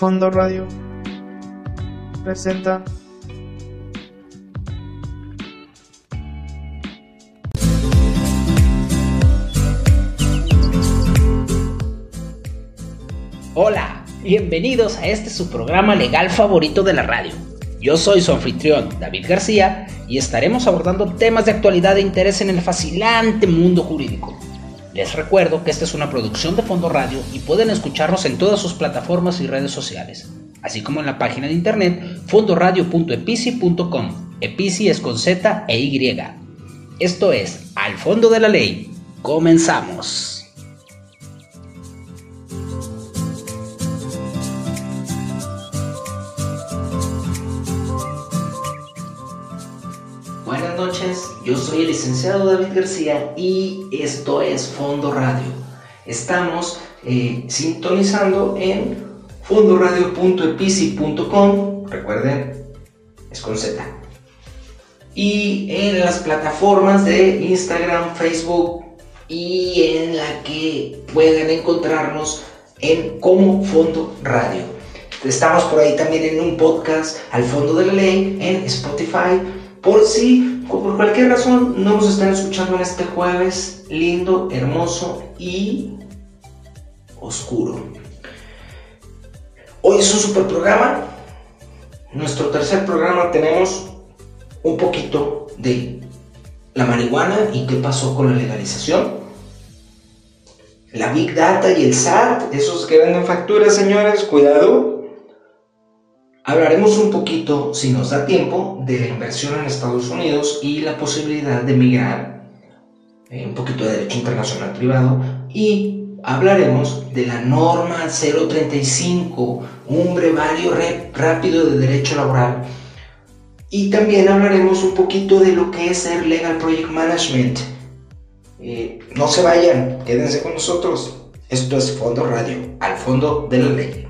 Fondo Radio presenta Hola, bienvenidos a este su programa legal favorito de la radio. Yo soy su anfitrión, David García, y estaremos abordando temas de actualidad e interés en el fascinante mundo jurídico. Les recuerdo que esta es una producción de Fondo Radio y pueden escucharnos en todas sus plataformas y redes sociales, así como en la página de internet fondoradio.epici.com. Epici es con Z e Y. Esto es Al Fondo de la Ley. Comenzamos. Yo soy el licenciado David García y esto es Fondo Radio. Estamos eh, sintonizando en fondoradio.epici.com, recuerden, es con Z. Y en las plataformas de Instagram, Facebook y en la que puedan encontrarnos en como Fondo Radio. Estamos por ahí también en un podcast al fondo de la ley en Spotify por si por cualquier razón no nos están escuchando en este jueves lindo, hermoso y oscuro. Hoy es un super programa. Nuestro tercer programa tenemos un poquito de la marihuana y qué pasó con la legalización. La Big Data y el SAT, esos que venden facturas, señores, cuidado. Hablaremos un poquito, si nos da tiempo, de la inversión en Estados Unidos y la posibilidad de migrar, eh, un poquito de derecho internacional privado, y hablaremos de la norma 035, un brevario rápido de derecho laboral, y también hablaremos un poquito de lo que es ser Legal Project Management. Eh, no se vayan, quédense con nosotros. Esto es Fondo Radio, al fondo de la ley.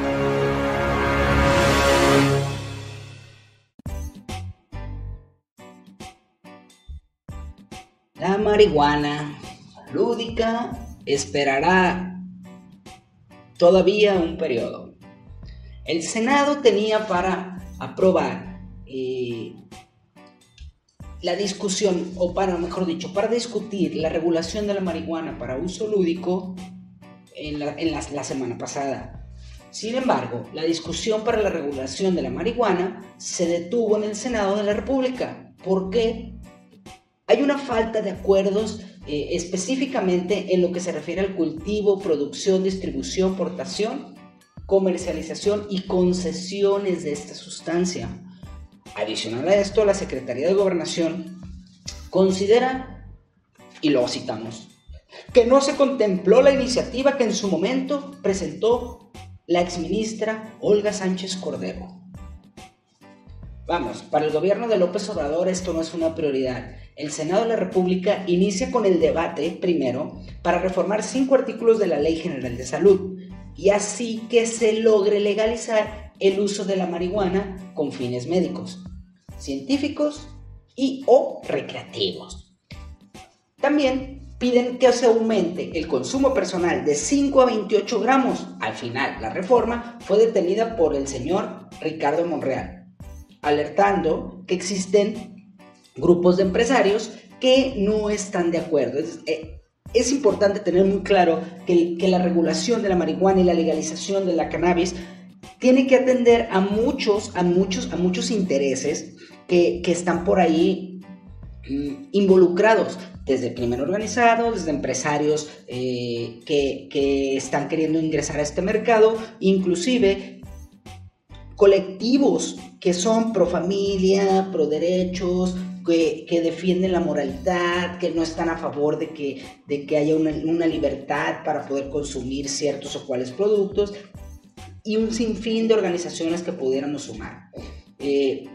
Marihuana lúdica esperará todavía un periodo. El Senado tenía para aprobar eh, la discusión, o para, mejor dicho, para discutir la regulación de la marihuana para uso lúdico en, la, la semana pasada. Sin embargo, la discusión para la regulación de la marihuana se detuvo en el Senado de la República. ¿Por qué? Hay una falta de acuerdos eh, específicamente en lo que se refiere al cultivo, producción, distribución, portación, comercialización y concesiones de esta sustancia. Adicional a esto, la Secretaría de Gobernación considera, y lo citamos, que no se contempló la iniciativa que en su momento presentó la exministra Olga Sánchez Cordero. Vamos, para el gobierno de López Obrador esto no es una prioridad. El Senado de la República inicia con el debate primero para reformar cinco artículos de la Ley General de Salud y así que se logre legalizar el uso de la marihuana con fines médicos, científicos y o recreativos. También piden que se aumente el consumo personal de 5 a 28 gramos. Al final, la reforma fue detenida por el señor Ricardo Monreal, alertando que existen grupos de empresarios que no están de acuerdo. Es, eh, es importante tener muy claro que, que, la regulación de la marihuana y la legalización de la cannabis tiene que atender a muchos, a muchos, a muchos intereses que, que están por ahí mm, involucrados. desde el crimen organizado, desde empresarios eh, que, que están queriendo ingresar a este mercado, inclusive colectivos que son pro familia, pro derechos, que, defienden la moralidad, que no están a favor de que, de que haya una, libertad para poder consumir ciertos o cuales productos, y un sinfín de organizaciones que pudiéramos sumar. Eh,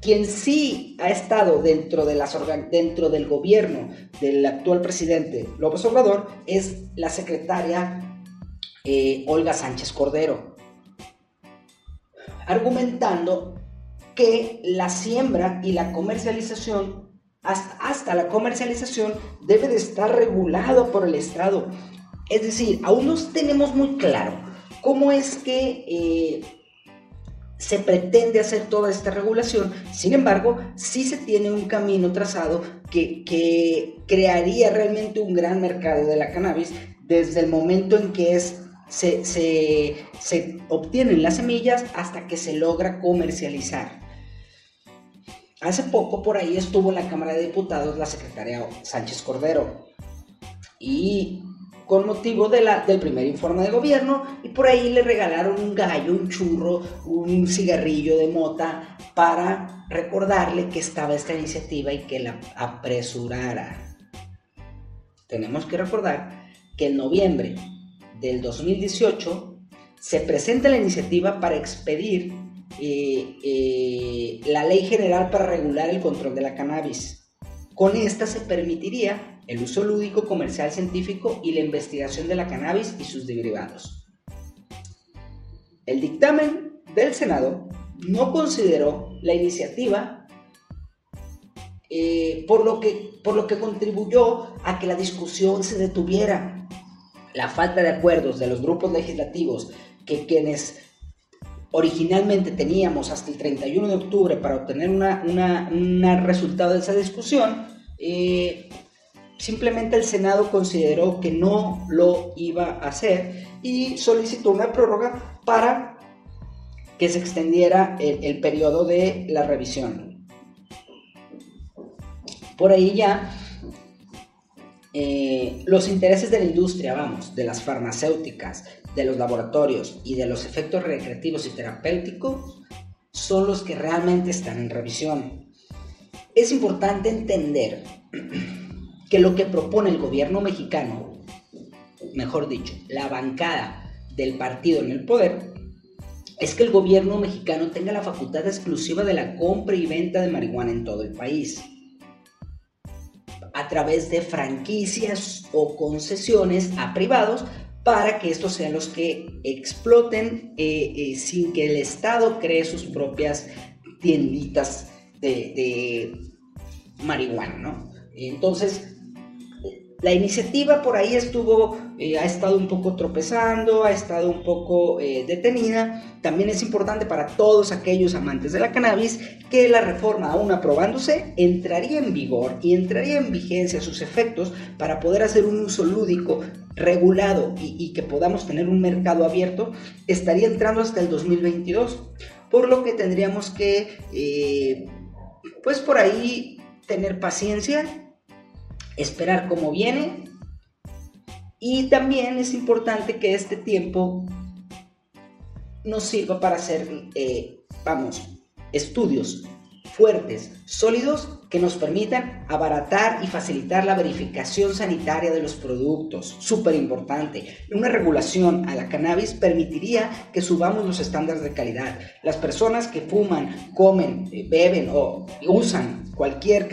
quien sí ha estado dentro, de las dentro del gobierno del actual presidente López Obrador es la secretaria eh, Olga Sánchez Cordero, argumentando que la siembra y la comercialización, hasta, la comercialización, debe de estar regulado por el Estado. Es decir, aún no tenemos muy claro cómo es que eh, se pretende hacer toda esta regulación. Sin embargo, sí se tiene un camino trazado que, crearía realmente un gran mercado de la cannabis desde el momento en que es se, se, obtienen las semillas hasta que se logra comercializar. Hace poco por ahí estuvo en la Cámara de Diputados la secretaria Sánchez Cordero y con motivo del primer informe de gobierno y por ahí le regalaron un gallo, un churro, un cigarrillo de mota para recordarle que estaba esta iniciativa y que la apresurara. Tenemos que recordar que en noviembre del 2018 se presenta la iniciativa para expedir eh, eh, la Ley General para regular el control de la cannabis. Con esta se permitiría el uso lúdico, comercial, científico y la investigación de la cannabis y sus derivados. El dictamen del Senado no consideró la iniciativa eh, por, lo que, por lo que contribuyó a que la discusión se detuviera. La falta de acuerdos de los grupos legislativos que quienes originalmente teníamos hasta el 31 de octubre para obtener un resultado de esa discusión, eh, simplemente el Senado consideró que no lo iba a hacer y solicitó una prórroga para que se extendiera el, periodo de la revisión. Por ahí ya eh, los intereses de la industria, vamos, de las farmacéuticas, de los laboratorios y de los efectos recreativos y terapéuticos son los que realmente están en revisión. Es importante entender que lo que propone el gobierno mexicano, mejor dicho, la bancada del partido en el poder, es que el gobierno mexicano tenga la facultad exclusiva de la compra y venta de marihuana en todo el país a través de franquicias o concesiones a privados para que estos sean los que exploten eh, eh, sin que el Estado cree sus propias tienditas de, de marihuana, ¿no? Entonces, la iniciativa por ahí estuvo, eh, ha estado un poco tropezando, ha estado un poco eh, detenida. También es importante para todos aquellos amantes de la cannabis que la reforma, aún aprobándose, entraría en vigor y entraría en vigencia sus efectos para poder hacer un uso lúdico regulado y, que podamos tener un mercado abierto, estaría entrando hasta el 2022. Por lo que tendríamos que, eh, pues por ahí, tener paciencia esperar cómo viene. Y también es importante que este tiempo nos sirva para hacer, eh, vamos, estudios fuertes, sólidos, que nos permitan abaratar y facilitar la verificación sanitaria de los productos. Súper importante. Una regulación a la cannabis permitiría que subamos los estándares de calidad. Las personas que fuman, comen, eh, beben o usan cualquier,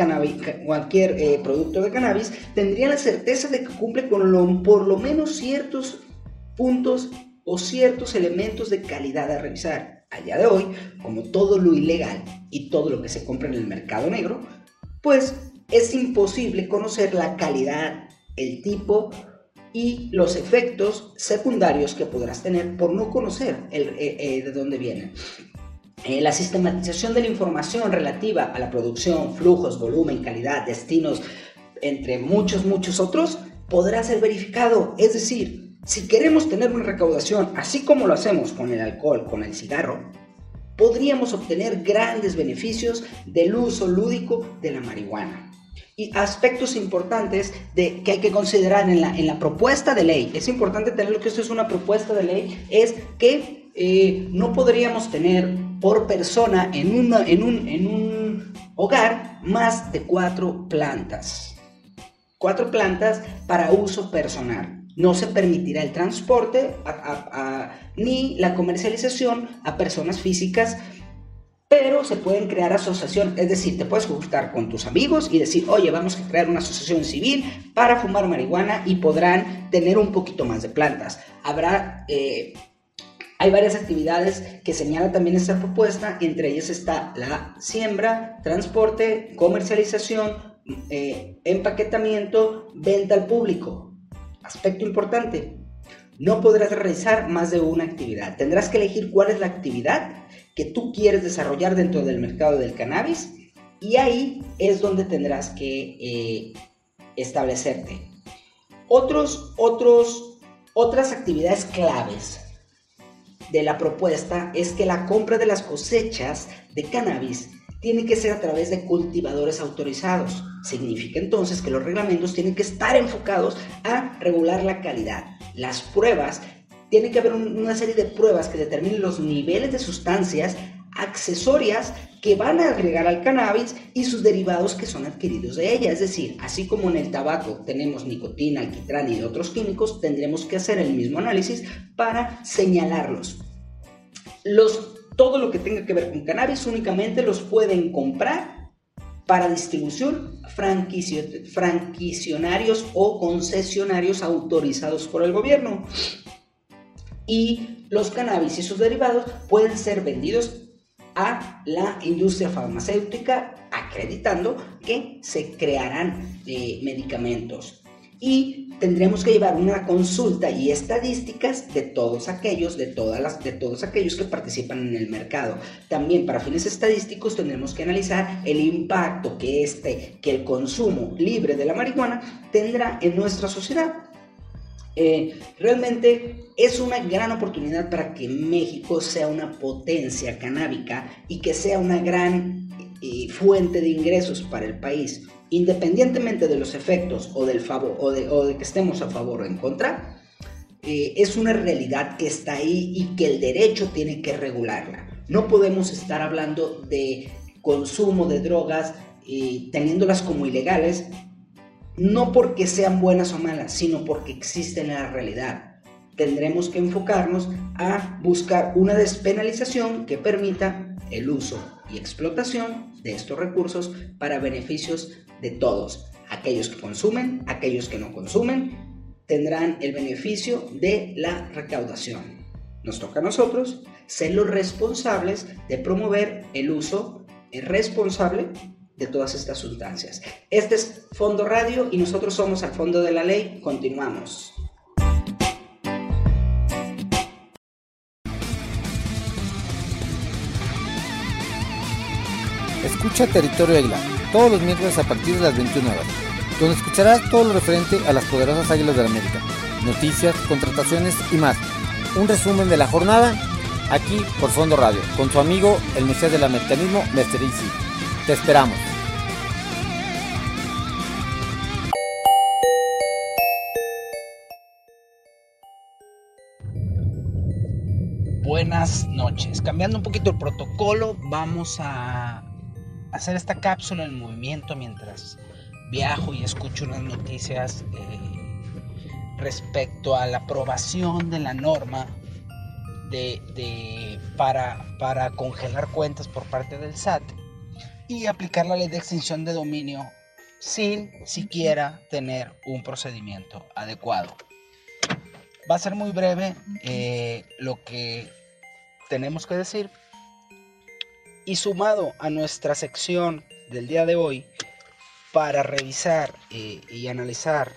cualquier eh, producto de cannabis tendrían la certeza de que cumple con por lo menos ciertos puntos o ciertos elementos de calidad a revisar a día de hoy, como todo lo ilegal y todo lo que se compra en el mercado negro, pues es imposible conocer la calidad, el tipo y los efectos secundarios que podrás tener por no conocer eh, eh, de dónde vienen. Eh, la sistematización de la información relativa a la producción, flujos, volumen, calidad, destinos, entre muchos, muchos otros, podrá ser verificado. Es decir, si queremos tener una recaudación, así como lo hacemos con el alcohol, con el cigarro, podríamos obtener grandes beneficios del uso lúdico de la marihuana. y aspectos importantes de, que hay que considerar en la, en la propuesta de ley. Es importante tener que esto es una propuesta de ley, es que eh, no podríamos tener por persona en, una, en, un, en un hogar más de cuatro plantas. Cuatro plantas para uso personal. No se permitirá el transporte ni la comercialización a personas físicas pero se pueden crear asociaciones, es decir, te puedes juntar con tus amigos y decir, oye, vamos a crear una asociación civil para fumar marihuana y podrán tener un poquito más de plantas. Habrá, eh, hay varias actividades que señala también esta propuesta, entre ellas está la siembra, transporte, comercialización, eh, empaquetamiento, venta al público. Aspecto importante, no podrás realizar más de una actividad. Tendrás que elegir cuál es la actividad que tú quieres desarrollar dentro del mercado del cannabis y ahí es donde tendrás que eh, establecerte. Otros, otros, otras actividades claves de la propuesta es que la compra de las cosechas de cannabis tiene que ser a través de cultivadores autorizados. Significa entonces que los reglamentos tienen que estar enfocados a regular la calidad. Las pruebas tiene que haber una serie de pruebas que determinen los niveles de sustancias accesorias que van a agregar al cannabis y sus derivados que son adquiridos de ella. Es decir, así como en el tabaco tenemos nicotina, alquitrán y otros químicos, tendremos que hacer el mismo análisis para señalarlos. Los, todo lo que tenga que ver con cannabis únicamente los pueden comprar para distribución franquicionarios o concesionarios autorizados por el gobierno y los cannabis y sus derivados pueden ser vendidos a la industria farmacéutica acreditando que se crearán eh, medicamentos. Y tendremos que llevar una consulta y estadísticas de todos aquellos de todas las de todos aquellos que participan en el mercado. También para fines estadísticos tendremos que analizar el impacto que este que el consumo libre de la marihuana tendrá en nuestra sociedad eh, realmente es una gran oportunidad para que México sea una potencia canábica y que sea una gran eh, fuente de ingresos para el país, independientemente de los efectos o, del favor, o, de, que estemos a favor o en contra. Eh, es una realidad que está ahí y que el derecho tiene que regularla. No podemos estar hablando de consumo de drogas teniéndolas como ilegales no porque sean buenas o malas, sino porque existen en la realidad. Tendremos que enfocarnos a buscar una despenalización que permita el uso y explotación de estos recursos para beneficios de todos. Aquellos que consumen, aquellos que no consumen, tendrán el beneficio de la recaudación. Nos toca a nosotros ser los responsables de promover el uso responsable de todas estas sustancias. Este es Fondo Radio y nosotros somos al fondo de la ley. Continuamos. Escucha Territorio Águila todos los miércoles a partir de las 21 horas, donde escucharás todo lo referente a las poderosas Águilas de la América, noticias, contrataciones y más. Un resumen de la jornada aquí por Fondo Radio, con su amigo el Mesías del Americanismo. Easy. Te esperamos. Buenas noches. Cambiando un poquito el protocolo, vamos a hacer esta cápsula en movimiento mientras viajo y escucho unas noticias eh, respecto a la aprobación de la norma de, para, congelar cuentas por parte del SAT y aplicar la ley de extinción de dominio sin siquiera tener un procedimiento adecuado. Va a ser muy breve eh, lo que tenemos que decir. Y sumado a nuestra sección del día de hoy, para revisar eh, y analizar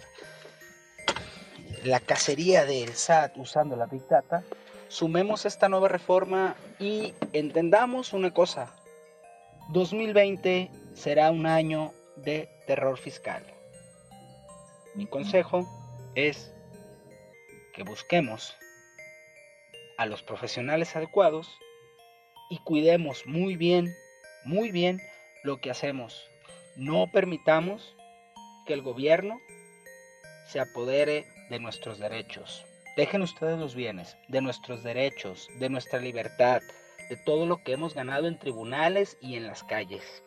la cacería del SAT usando la Big Data, sumemos esta nueva reforma y entendamos una cosa. 2020 será un año de terror fiscal. Mi consejo es que busquemos a los profesionales adecuados y cuidemos muy bien, muy bien lo que hacemos. No permitamos que el gobierno se apodere de nuestros derechos. Dejen ustedes los bienes, de nuestros derechos, de nuestra libertad, de todo lo que hemos ganado en tribunales y en las calles.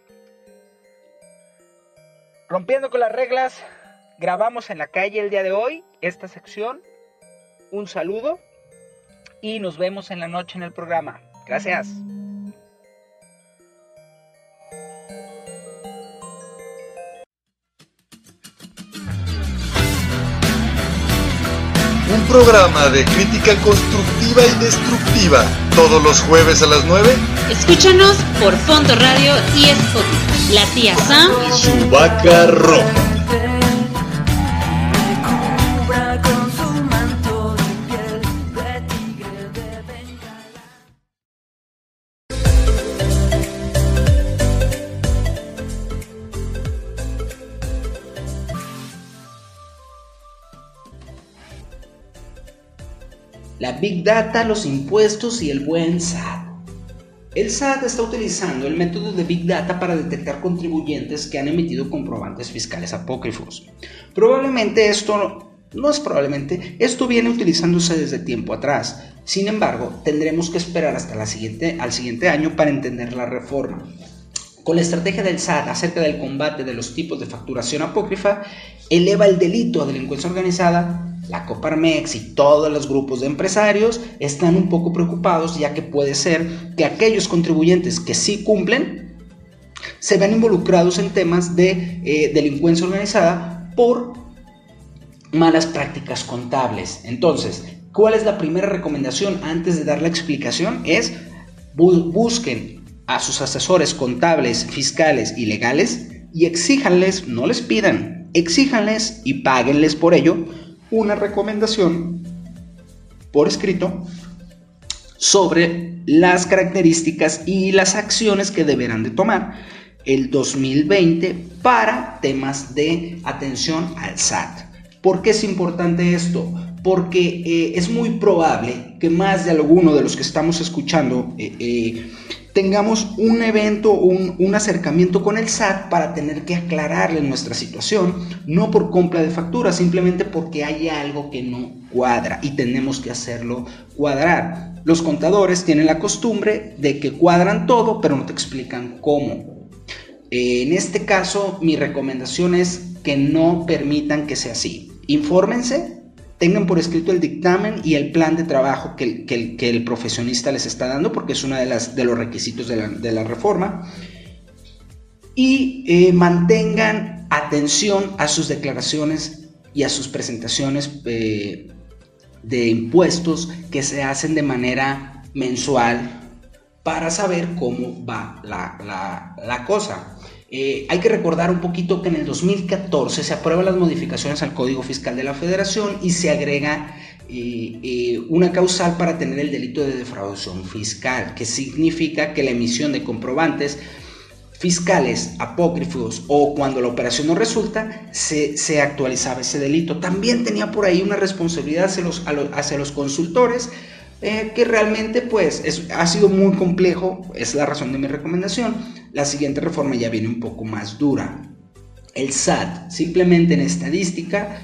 Rompiendo con las reglas, grabamos en la calle el día de hoy esta sección. Un saludo y nos vemos en la noche en el programa. Gracias. Un programa de crítica constructiva y destructiva. Todos los jueves a las 9. Escúchanos por Fondo Radio y Spotify. La tía Sam y su vaca roja. La Big Data, los impuestos y el buen SAT. El SAT está utilizando el método de Big Data para detectar contribuyentes que han emitido comprobantes fiscales apócrifos. Probablemente esto no es probablemente, esto viene utilizándose desde tiempo atrás. Sin embargo, tendremos que esperar hasta la siguiente, al siguiente año para entender la reforma. Con la estrategia del SAT acerca del combate de los tipos de facturación apócrifa, eleva el delito a delincuencia organizada la Coparmex y todos los grupos de empresarios están un poco preocupados ya que puede ser que aquellos contribuyentes que sí cumplen se vean involucrados en temas de eh, delincuencia organizada por malas prácticas contables. Entonces, ¿cuál es la primera recomendación antes de dar la explicación? Es busquen a sus asesores contables, fiscales y legales y exíjanles, no les pidan, exíjanles y páguenles por ello una recomendación por escrito sobre las características y las acciones que deberán de tomar el 2020 para temas de atención al SAT. ¿Por qué es importante esto? Porque eh, es muy probable que más de alguno de los que estamos escuchando eh, eh, tengamos un evento, un, un acercamiento con el SAT para tener que aclararle nuestra situación, no por compra de factura, simplemente porque hay algo que no cuadra y tenemos que hacerlo cuadrar. Los contadores tienen la costumbre de que cuadran todo, pero no te explican cómo. En este caso, mi recomendación es que no permitan que sea así. Infórmense, tengan por escrito el dictamen y el plan de trabajo que, el profesionista les está dando, porque es uno de, de los requisitos de la, reforma, y eh, mantengan atención a sus declaraciones y a sus presentaciones eh, de impuestos que se hacen de manera mensual para saber cómo va la, la cosa. Eh, hay que recordar un poquito que en el 2014 se aprueban las modificaciones al Código Fiscal de la Federación y se agrega eh, eh, una causal para tener el delito de defraudación fiscal, que significa que la emisión de comprobantes fiscales apócrifos o cuando la operación no resulta, se, actualizaba ese delito. También tenía por ahí una responsabilidad hacia los, consultores que realmente pues ha sido muy complejo, es la razón de mi recomendación. La siguiente reforma ya viene un poco más dura. El SAT, simplemente en estadística,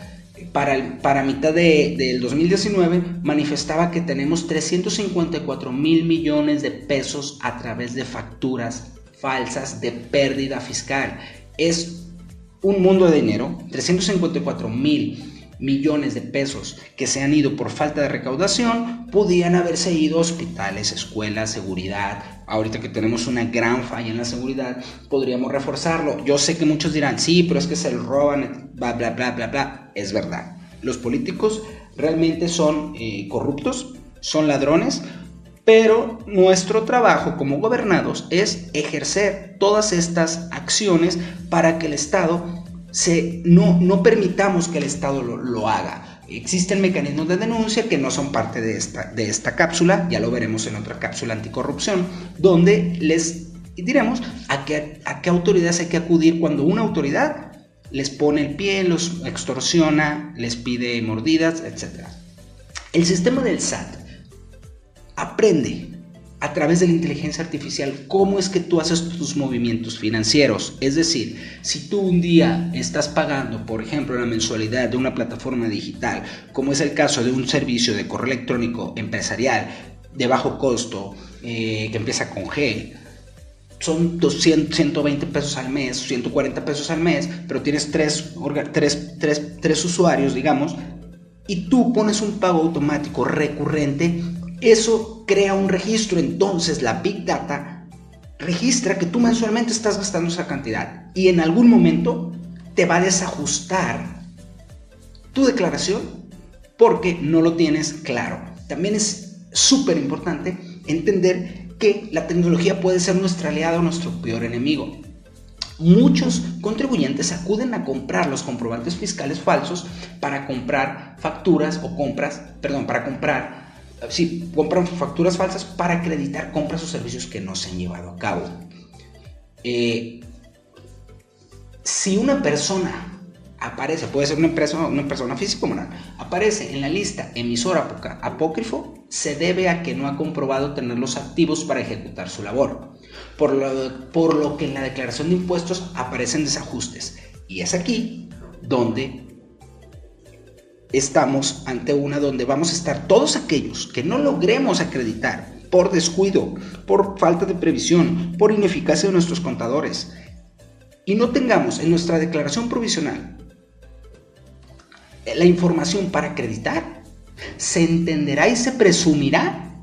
para, para mitad de, del 2019 manifestaba que tenemos 354 mil millones de pesos a través de facturas falsas de pérdida fiscal. Es un mundo de dinero, 354 mil millones de pesos que se han ido por falta de recaudación, podían haberse ido hospitales, escuelas, seguridad. Ahorita que tenemos una gran falla en la seguridad, podríamos reforzarlo. Yo sé que muchos dirán, sí, pero es que se lo roban, bla, bla, bla, bla, bla. Es verdad. Los políticos realmente son eh, corruptos, son ladrones, pero nuestro trabajo como gobernados es ejercer todas estas acciones para que el Estado no, permitamos que el Estado lo, haga. Existen mecanismos de denuncia que no son parte de esta, de esta cápsula, ya lo veremos en otra cápsula anticorrupción, donde les diremos a qué, a qué autoridades hay que acudir cuando una autoridad les pone el pie, los extorsiona, les pide mordidas, etc. El sistema del SAT aprende a través de la inteligencia artificial cómo es que tú haces tus movimientos financieros. Es decir, si tú un día estás pagando, por ejemplo, la mensualidad de una plataforma digital, como es el caso de un servicio de correo electrónico empresarial de bajo costo, eh, que empieza con G, son 200, 120 pesos al mes, 140 pesos al mes, pero tienes tres, tres, tres, tres usuarios, digamos, y tú pones un pago automático recurrente, eso crea un registro. Entonces la Big Data registra que tú mensualmente estás gastando esa cantidad y en algún momento te va a desajustar tu declaración porque no lo tienes claro. También es súper importante entender que la tecnología puede ser nuestra aliada o nuestro peor enemigo. Muchos contribuyentes acuden a comprar los comprobantes fiscales falsos para comprar facturas o compras, perdón, para comprar, sí, compran facturas falsas para acreditar compras o servicios que no se han llevado a cabo. Eh, si una persona aparece, puede ser una, empresa, una persona física o moral, aparece en la lista emisor apócrifo, se debe a que no ha comprobado tener los activos para ejecutar su labor, por lo, por lo que en la declaración de impuestos aparecen desajustes. Y es aquí donde estamos ante una donde vamos a estar todos aquellos que no logremos acreditar por descuido, por falta de previsión, por ineficacia de nuestros contadores, y no tengamos en nuestra declaración provisional la información para acreditar, se entenderá y se presumirá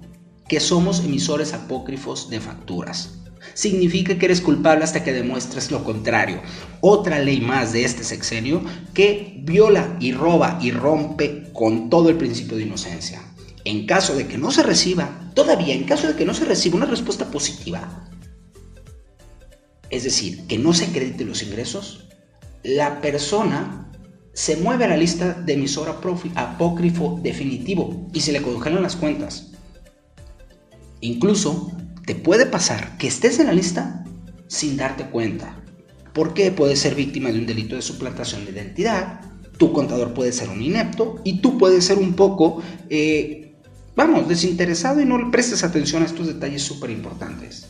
que somos emisores apócrifos de facturas. Significa que eres culpable hasta que demuestres lo contrario. Otra ley más de este sexenio que viola y roba y rompe con todo el principio de inocencia. En caso de que no se reciba, todavía en caso de que no se reciba una respuesta positiva, es decir, que no se acredite los ingresos, la persona se mueve a la lista de emisor apócrifo definitivo y se le congelan las cuentas. Incluso te puede pasar que estés en la lista sin darte cuenta, porque puedes ser víctima de un delito de suplantación de identidad, tu contador puede ser un inepto y tú puedes ser un poco, eh, vamos, desinteresado y no le prestes atención a estos detalles súper importantes.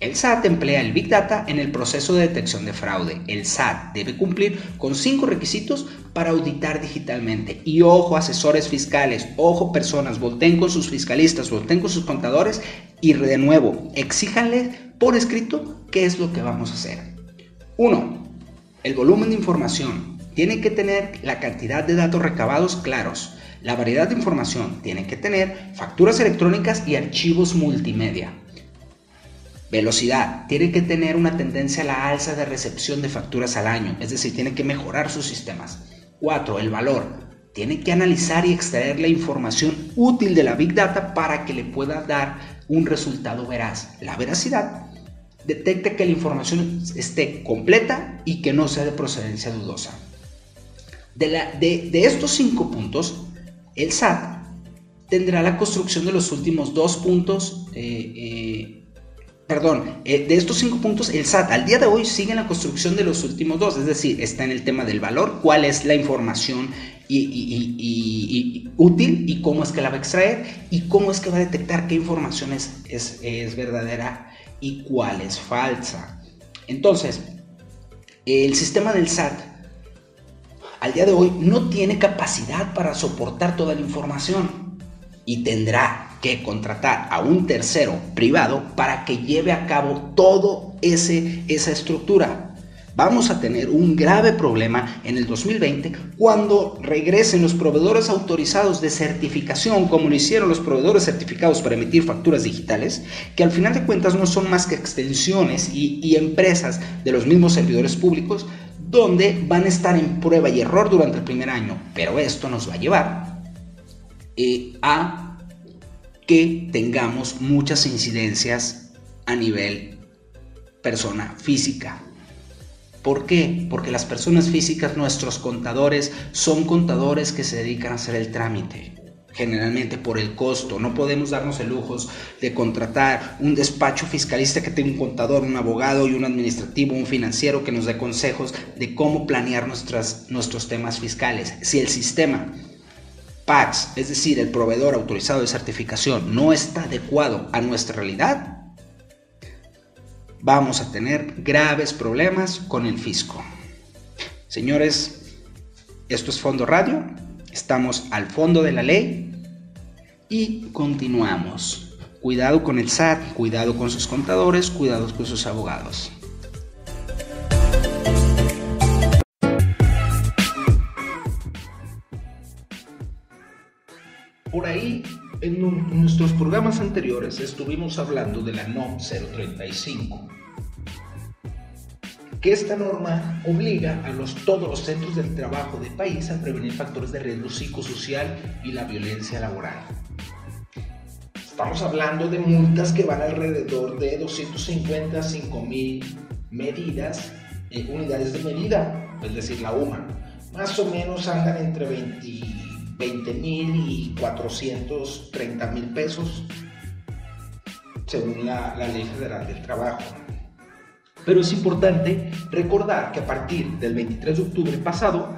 El SAT emplea el Big Data en el proceso de detección de fraude. El SAT debe cumplir con cinco requisitos para auditar digitalmente. Y ojo, asesores fiscales, ojo, personas, voten con sus fiscalistas, voten con sus contadores y de nuevo, exíjanle por escrito qué es lo que vamos a hacer. 1. El volumen de información. Tiene que tener la cantidad de datos recabados claros. La variedad de información tiene que tener facturas electrónicas y archivos multimedia. Velocidad. Tiene que tener una tendencia a la alza de recepción de facturas al año, es decir, tiene que mejorar sus sistemas. 4. El valor. Tiene que analizar y extraer la información útil de la Big Data para que le pueda dar un resultado veraz. La veracidad detecta que la información esté completa y que no sea de procedencia dudosa. De, la, de, estos cinco puntos, el SAT tendrá la construcción de los últimos dos puntos eh, eh, perdón, eh, de estos cinco puntos, el SAT al día de hoy sigue en la construcción de los últimos dos, es decir, está en el tema del valor, cuál es la información y, útil y cómo es que la va a extraer y cómo es que va a detectar qué información es, es verdadera y cuál es falsa. Entonces, el sistema del SAT al día de hoy no tiene capacidad para soportar toda la información y tendrá que contratar a un tercero privado para que lleve a cabo todo ese esa estructura. Vamos a tener un grave problema en el 2020 cuando regresen los proveedores autorizados de certificación, como lo hicieron los proveedores certificados para emitir facturas digitales, que al final de cuentas no son más que extensiones y, empresas de los mismos servidores públicos, donde van a estar en prueba y error durante el primer año. Pero esto nos va a llevar eh, a que tengamos muchas incidencias a nivel persona física. ¿Por qué? Porque las personas físicas, nuestros contadores, son contadores que se dedican a hacer el trámite. Generalmente por el costo. No podemos darnos el lujo de contratar un despacho fiscalista que tenga un contador, un abogado y un administrativo, un financiero que nos dé consejos de cómo planear nuestros temas fiscales. Si el sistema Es decir, el proveedor autorizado de certificación, no está adecuado a nuestra realidad, vamos a tener graves problemas con el fisco. Señores, esto es Fondo Radio, estamos al fondo de la ley y continuamos. Cuidado con el SAT, cuidado con sus contadores, cuidado con sus abogados. Por ahí, en nuestros programas anteriores estuvimos hablando de la NOM 035, que esta norma obliga a los, todos los centros del trabajo del país a prevenir factores de riesgo psicosocial y la violencia laboral. Estamos hablando de multas que van alrededor de 250 a 5 mil medidas, eh, unidades de medida, es decir, la UMA. Más o menos andan entre 20 20 mil y 430 mil pesos, según la, Ley Federal del Trabajo. Pero es importante recordar que a partir del 23 de octubre pasado,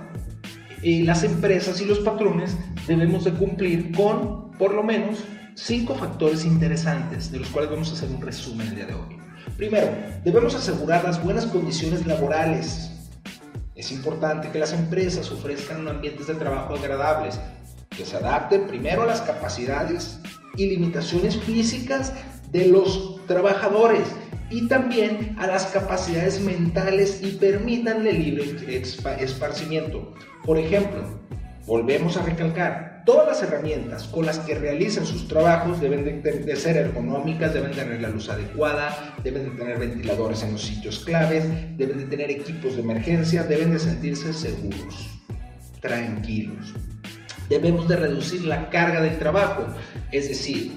eh, las empresas y los patrones debemos de cumplir con por lo menos cinco factores interesantes, de los cuales vamos a hacer un resumen el día de hoy. Primero, debemos asegurar las buenas condiciones laborales es importante que las empresas ofrezcan ambientes de trabajo agradables, que se adapten primero a las capacidades y limitaciones físicas de los trabajadores y también a las capacidades mentales y permitanle libre esparcimiento. Por ejemplo, volvemos a recalcar, todas las herramientas con las que realicen sus trabajos deben de, ser ergonómicas, deben tener la luz adecuada, deben de tener ventiladores en los sitios claves, deben de tener equipos de emergencia, deben de sentirse seguros, tranquilos. Debemos de reducir la carga del trabajo, es decir,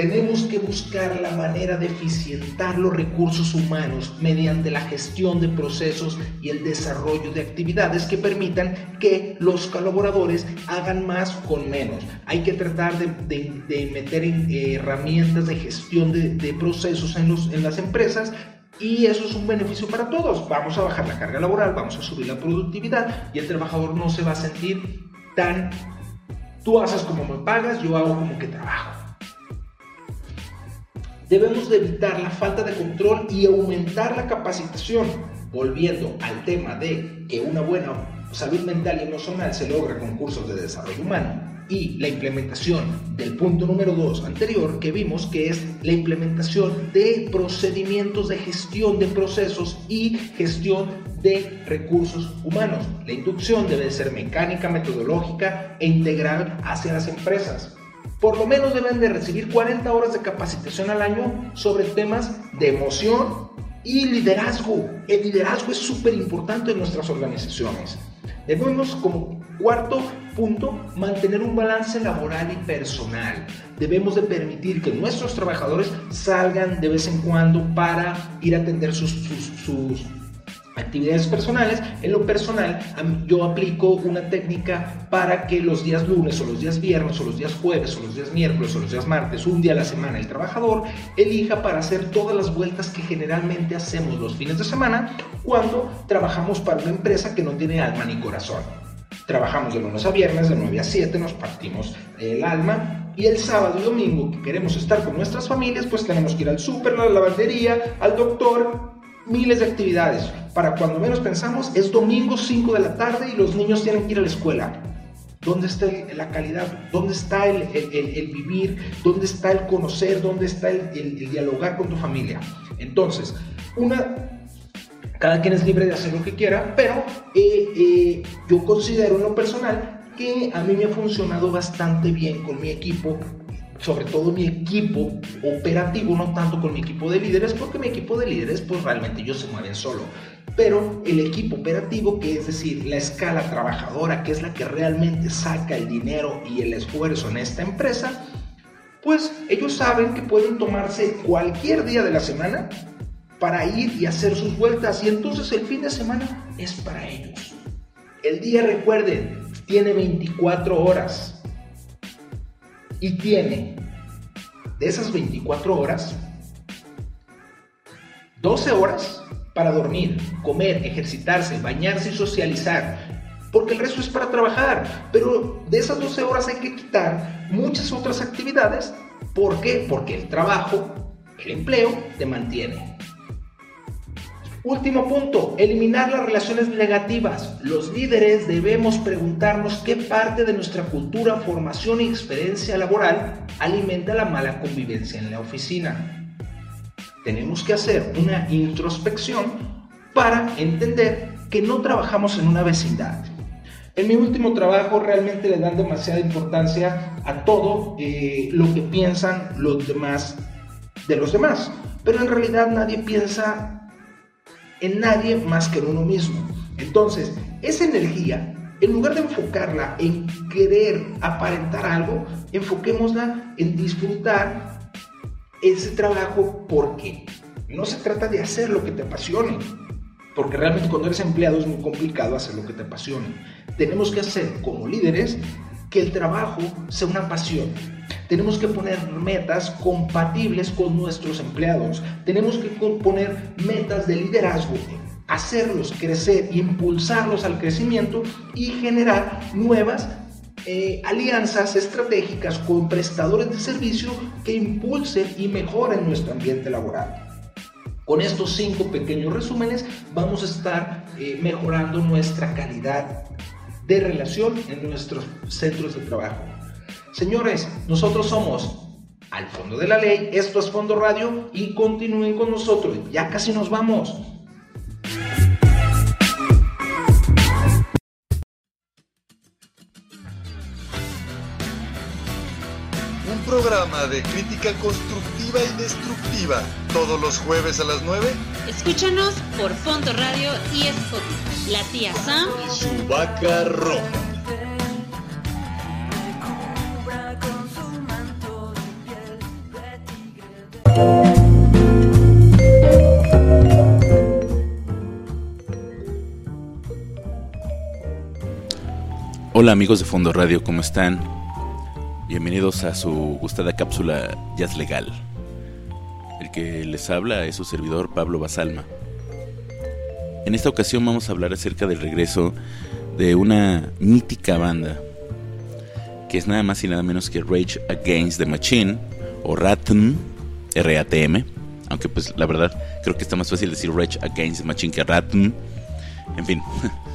tenemos que buscar la manera de eficientar los recursos humanos mediante la gestión de procesos y el desarrollo de actividades que permitan que los colaboradores hagan más con menos. Hay que tratar de, meter eh, herramientas de gestión de, procesos en, en las empresas y eso es un beneficio para todos. Vamos a bajar la carga laboral, vamos a subir la productividad y el trabajador no se va a sentir tan... Tú haces como me pagas, yo hago como que trabajo. Debemos de evitar la falta de control y aumentar la capacitación, volviendo al tema de que una buena salud mental y emocional se logra con cursos de desarrollo humano y la implementación del punto número 2 anterior que vimos que es la implementación de procedimientos de gestión de procesos y gestión de recursos humanos. La inducción debe ser mecánica, metodológica e integral hacia las empresas por lo menos deben de recibir 40 horas de capacitación al año sobre temas de emoción y liderazgo. El liderazgo es súper importante en nuestras organizaciones. Debemos, como cuarto punto, mantener un balance laboral y personal. Debemos de permitir que nuestros trabajadores salgan de vez en cuando para ir a atender sus, actividades personales. En lo personal, yo aplico una técnica para que los días lunes o los días viernes o los días jueves o los días miércoles o los días martes, un día a la semana, el trabajador elija para hacer todas las vueltas que generalmente hacemos los fines de semana cuando trabajamos para una empresa que no tiene alma ni corazón. Trabajamos de lunes a viernes, de 9 a 7, nos partimos el alma y el sábado y domingo que queremos estar con nuestras familias, pues tenemos que ir al súper, a la lavandería, al doctor, miles de actividades. Para cuando menos pensamos, es domingo 5 de la tarde y los niños tienen que ir a la escuela. ¿Dónde está la calidad? ¿Dónde está el, vivir? ¿Dónde está el conocer? ¿Dónde está el, dialogar con tu familia? Entonces, una, cada quien es libre de hacer lo que quiera, pero eh, eh, yo considero en lo personal que a mí me ha funcionado bastante bien con mi equipo sobre todo mi equipo operativo, no tanto con mi equipo de líderes, porque mi equipo de líderes pues realmente ellos se mueven solo. Pero el equipo operativo, que es decir, la escala trabajadora, que es la que realmente saca el dinero y el esfuerzo en esta empresa, pues ellos saben que pueden tomarse cualquier día de la semana para ir y hacer sus vueltas y entonces el fin de semana es para ellos. El día, recuerden, tiene 24 horas y tiene de esas 24 horas, 12 horas para dormir, comer, ejercitarse, bañarse y socializar. porque el resto es para trabajar. Pero de esas 12 horas hay que quitar muchas otras actividades. ¿Por qué? Porque el trabajo, el empleo, te mantiene. Último punto, eliminar las relaciones negativas. Los líderes debemos preguntarnos qué parte de nuestra cultura, formación y experiencia laboral alimenta la mala convivencia en la oficina. Tenemos que hacer una introspección para entender que no trabajamos en una vecindad. En mi último trabajo realmente le dan demasiada importancia a todo eh, lo que piensan los demás de los demás, pero en realidad nadie piensa en nadie más que en uno mismo. Entonces, esa energía, en lugar de enfocarla en querer aparentar algo, enfoquémosla en disfrutar ese trabajo porque no se trata de hacer lo que te apasione, porque realmente cuando eres empleado es muy complicado hacer lo que te apasione. Tenemos que hacer como líderes que el trabajo sea una pasión. Tenemos que poner metas compatibles con nuestros empleados. Tenemos que poner metas de liderazgo, hacerlos crecer, impulsarlos al crecimiento y generar nuevas eh, alianzas estratégicas con prestadores de servicio que impulsen y mejoren nuestro ambiente laboral. Con estos cinco pequeños resúmenes vamos a estar eh, mejorando nuestra calidad de relación en nuestros centros de trabajo. Señores, nosotros somos al fondo de la ley, esto es Fondo Radio y continúen con nosotros, ya casi nos vamos. Un programa de crítica constructiva y destructiva, todos los jueves a las 9. Escúchanos por Fondo Radio y Spotify. La tía Sam y su vaca roja. Hola amigos de Fondo Radio, ¿cómo están? Bienvenidos a su gustada cápsula Jazz Legal. El que les habla es su servidor Pablo Basalma. En esta ocasión vamos a hablar acerca del regreso de una mítica banda que es nada más y nada menos que Rage Against the Machine o RATM, R-A-T-M, aunque pues la verdad creo que está más fácil decir Rage Against the Machine que RATM. En fin,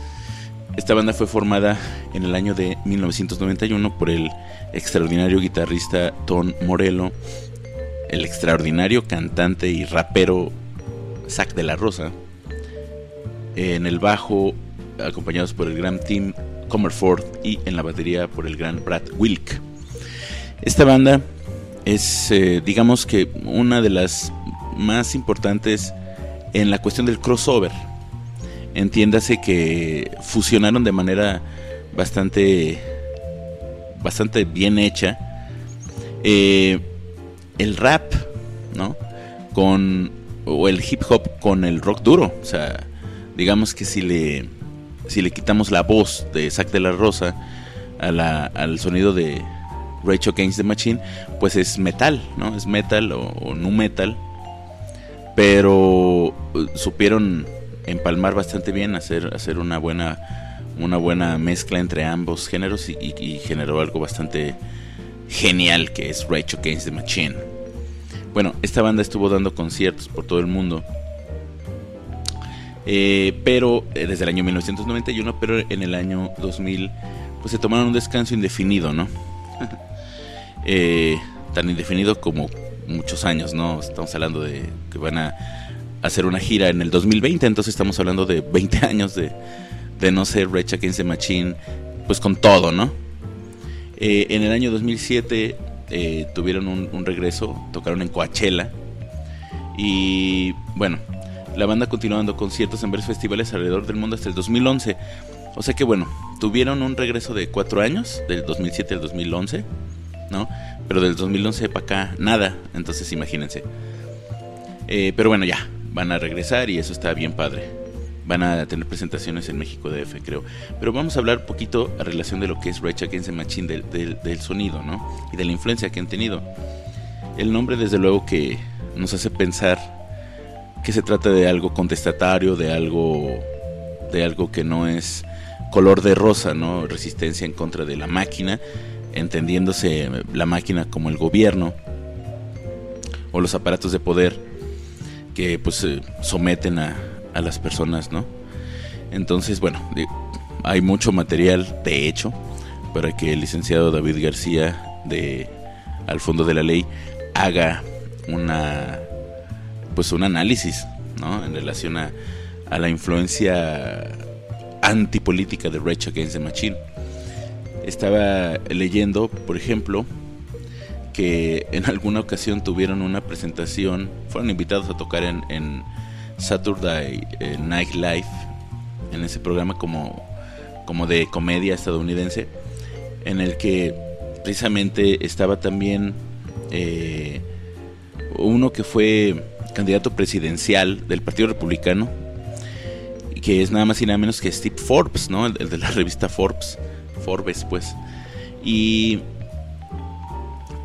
esta banda fue formada en el año de 1991 por el extraordinario guitarrista Tom Morello, el extraordinario cantante y rapero Zack de la Rosa, en el bajo acompañados por el gran Tim Comerford y en la batería por el gran Brad Wilk. Esta banda es, eh, digamos que, una de las más importantes en la cuestión del crossover. Entiéndase que fusionaron de manera bastante, bastante bien hecha eh, el rap, ¿no? Con o el hip hop con el rock duro, o sea, digamos que si le, si le quitamos la voz de Zack de la Rosa a la, al sonido de Rachel Against the Machine, pues es metal, ¿no? Es metal o, no metal. Pero uh, supieron empalmar bastante bien, hacer, hacer una buena una buena mezcla entre ambos géneros y, generó algo bastante genial que es Rachel Against the Machine. Bueno, esta banda estuvo dando conciertos por todo el mundo eh, pero eh, desde el año 1991, pero en el año 2000 pues se tomaron un descanso indefinido, ¿no? Eh, tan indefinido como muchos años, ¿no? Estamos hablando de que van a hacer una gira en el 2020, entonces estamos hablando de 20 años de, de no ser Rage Against the Machine, pues con todo, ¿no? en el año 2007 tuvieron un, un regreso, tocaron en Coachella y bueno, la banda continuó dando conciertos en varios festivales alrededor del mundo hasta el 2011. O sea que bueno, tuvieron un regreso de cuatro años, del 2007 al 2011, ¿no? Pero del 2011 para acá, nada. Entonces imagínense. Eh, pero bueno, ya, van a regresar y eso está bien padre. Van a tener presentaciones en México DF, creo. Pero vamos a hablar un poquito a relación de lo que es Rage Against Machine, del, del sonido, ¿no? Y de la influencia que han tenido. El nombre, desde luego, que nos hace pensar que se trata de algo contestatario, de algo, de algo que no es color de rosa, ¿no? Resistencia en contra de la máquina, entendiéndose la máquina como el gobierno o los aparatos de poder que pues eh, someten a, a, las personas, ¿no? Entonces, bueno, hay mucho material de hecho para que el licenciado David García de Al Fondo de la Ley haga una pues un análisis, ¿no? En relación a, a la influencia antipolítica de Rage Against the Machine. Estaba leyendo, por ejemplo, que en alguna ocasión tuvieron una presentación, fueron invitados a tocar en, en Saturday eh, Night Live, en ese programa como, como de comedia estadounidense, en el que precisamente estaba también eh, uno que fue candidato presidencial del Partido Republicano, que es nada más y nada menos que Steve Forbes, ¿no? El, de la revista Forbes, Forbes, pues. Y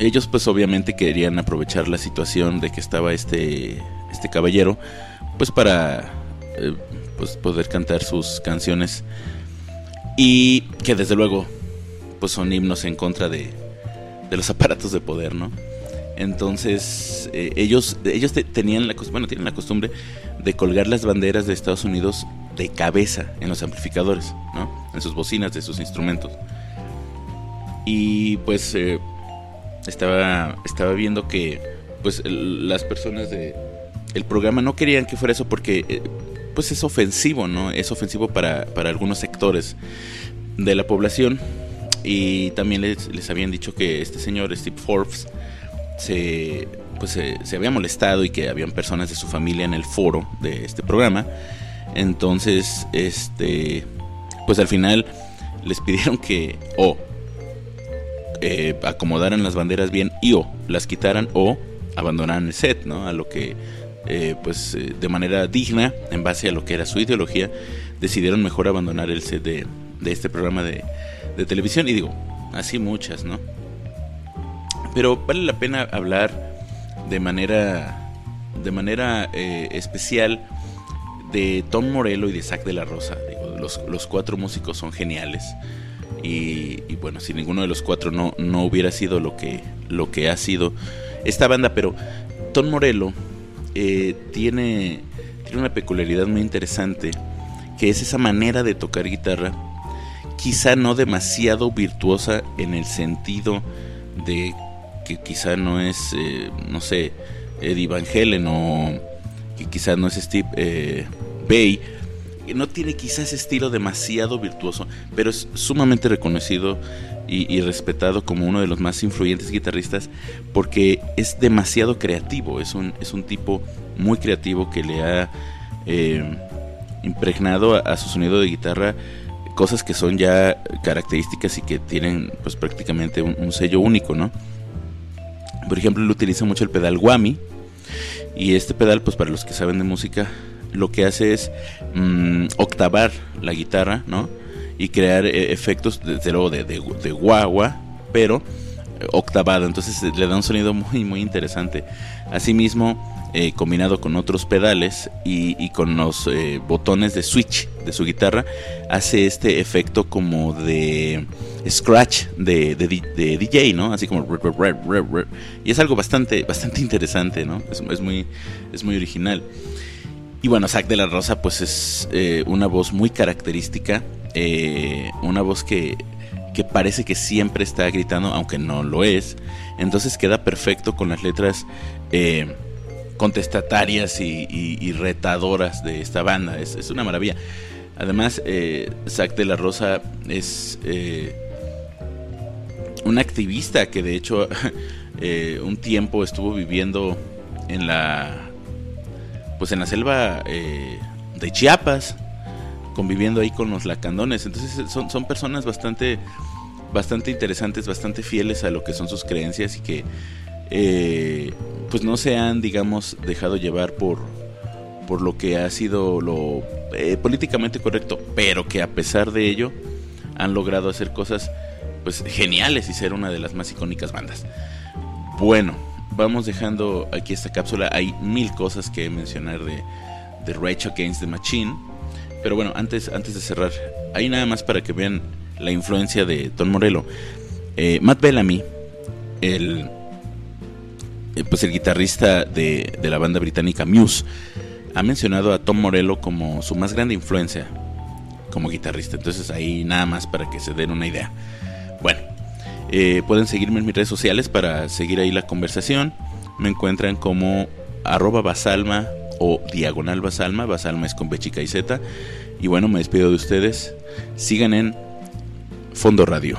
ellos, pues, obviamente querían aprovechar la situación de que estaba este, este caballero, pues, para eh, pues, poder cantar sus canciones y que desde luego, pues, son himnos en contra de, de los aparatos de poder, ¿no? Entonces, eh, ellos, ellos tenían la, bueno, tienen la costumbre de colgar las banderas de Estados Unidos de cabeza en los amplificadores, ¿no? En sus bocinas de sus instrumentos. Y pues eh, estaba, estaba viendo que pues las personas de el programa no querían que fuera eso porque eh, pues es ofensivo, ¿no? Es ofensivo para, para algunos sectores de la población. Y también les, les habían dicho que este señor, Steve Forbes, se, pues, se había molestado y que habían personas de su familia en el foro de este programa entonces, este, pues al final les pidieron que eh, acomodaran las banderas bien y o las quitaran o abandonaran el set, ¿no? A lo que, eh, pues eh, de manera digna, en base a lo que era su ideología, decidieron mejor abandonar el set de, de este programa de, de televisión. Y digo, así muchas, ¿no? Pero vale la pena hablar de manera, de manera especial de Tom Morello y de Zack de la Rosa. los, cuatro músicos son geniales. Y, bueno, si ninguno de los cuatro no, no hubiera sido lo que, lo que ha sido esta banda, pero Tom Morello eh, tiene, tiene una peculiaridad muy interesante, que es esa manera de tocar guitarra, quizá no demasiado virtuosa en el sentido de que quizá no es, eh, no sé, Eddie Van Halen o que quizás no es Steve eh, Bay, no tiene quizás estilo demasiado virtuoso, pero es sumamente reconocido y, respetado como uno de los más influyentes guitarristas porque es demasiado creativo, es un, es un tipo muy creativo que le ha eh, impregnado a, su sonido de guitarra cosas que son ya características y que tienen pues prácticamente un, un sello único, ¿no? Por ejemplo, él utiliza mucho el pedal Whammy, y este pedal, pues para los que saben de música, lo que hace es mm, octavar la guitarra, ¿no? Y crear eh, efectos, desde luego, de, de, guagua, pero eh, octavado. Entonces eh, le da un sonido muy, muy interesante. Asimismo, combinado con otros pedales y, con los botones de switch de su guitarra, hace este efecto como de scratch de, de, DJ, ¿no? Así como y es algo bastante bastante interesante, ¿no? Es, muy es muy original. Y bueno, Zack de la Rosa pues es eh, una voz muy característica, eh, una voz que, que parece que siempre está gritando, aunque no lo es. Entonces queda perfecto con las letras eh, contestatarias y, retadoras de esta banda. Es, es una maravilla. Además, Zack de la Rosa es un activista que de hecho un tiempo estuvo viviendo en la pues en la selva eh, de Chiapas conviviendo ahí con los lacandones entonces son, son personas bastante bastante interesantes bastante fieles a lo que son sus creencias y que eh, pues no se han digamos dejado llevar por por lo que ha sido lo políticamente correcto pero que a pesar de ello han logrado hacer cosas pues geniales y ser una de las más icónicas bandas. Bueno, vamos dejando aquí esta cápsula. Hay mil cosas que mencionar de, de Rage Against the Machine. Pero bueno, antes, antes de cerrar, ahí nada más para que vean la influencia de Tom Morello. Eh, Matt Bellamy, el, eh, pues el guitarrista de, de la banda británica Muse, ha mencionado a Tom Morello como su más grande influencia como guitarrista. Entonces ahí nada más para que se den una idea. Bueno, eh, pueden seguirme en mis redes sociales para seguir ahí la conversación. Me encuentran como arroba basalma o diagonal basalma. Basalma es con B y Z. Y bueno, me despido de ustedes. Sigan en Fondo Radio.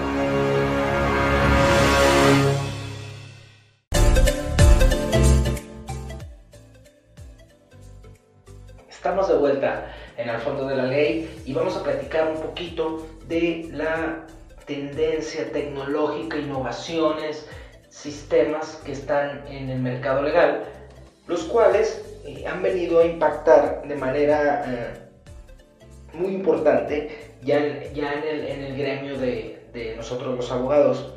Tendencia tecnológica, innovaciones, sistemas que están en el mercado legal, los cuales eh, han venido a impactar de manera eh, muy importante ya, en, ya en, el, en el gremio de, de, nosotros los abogados.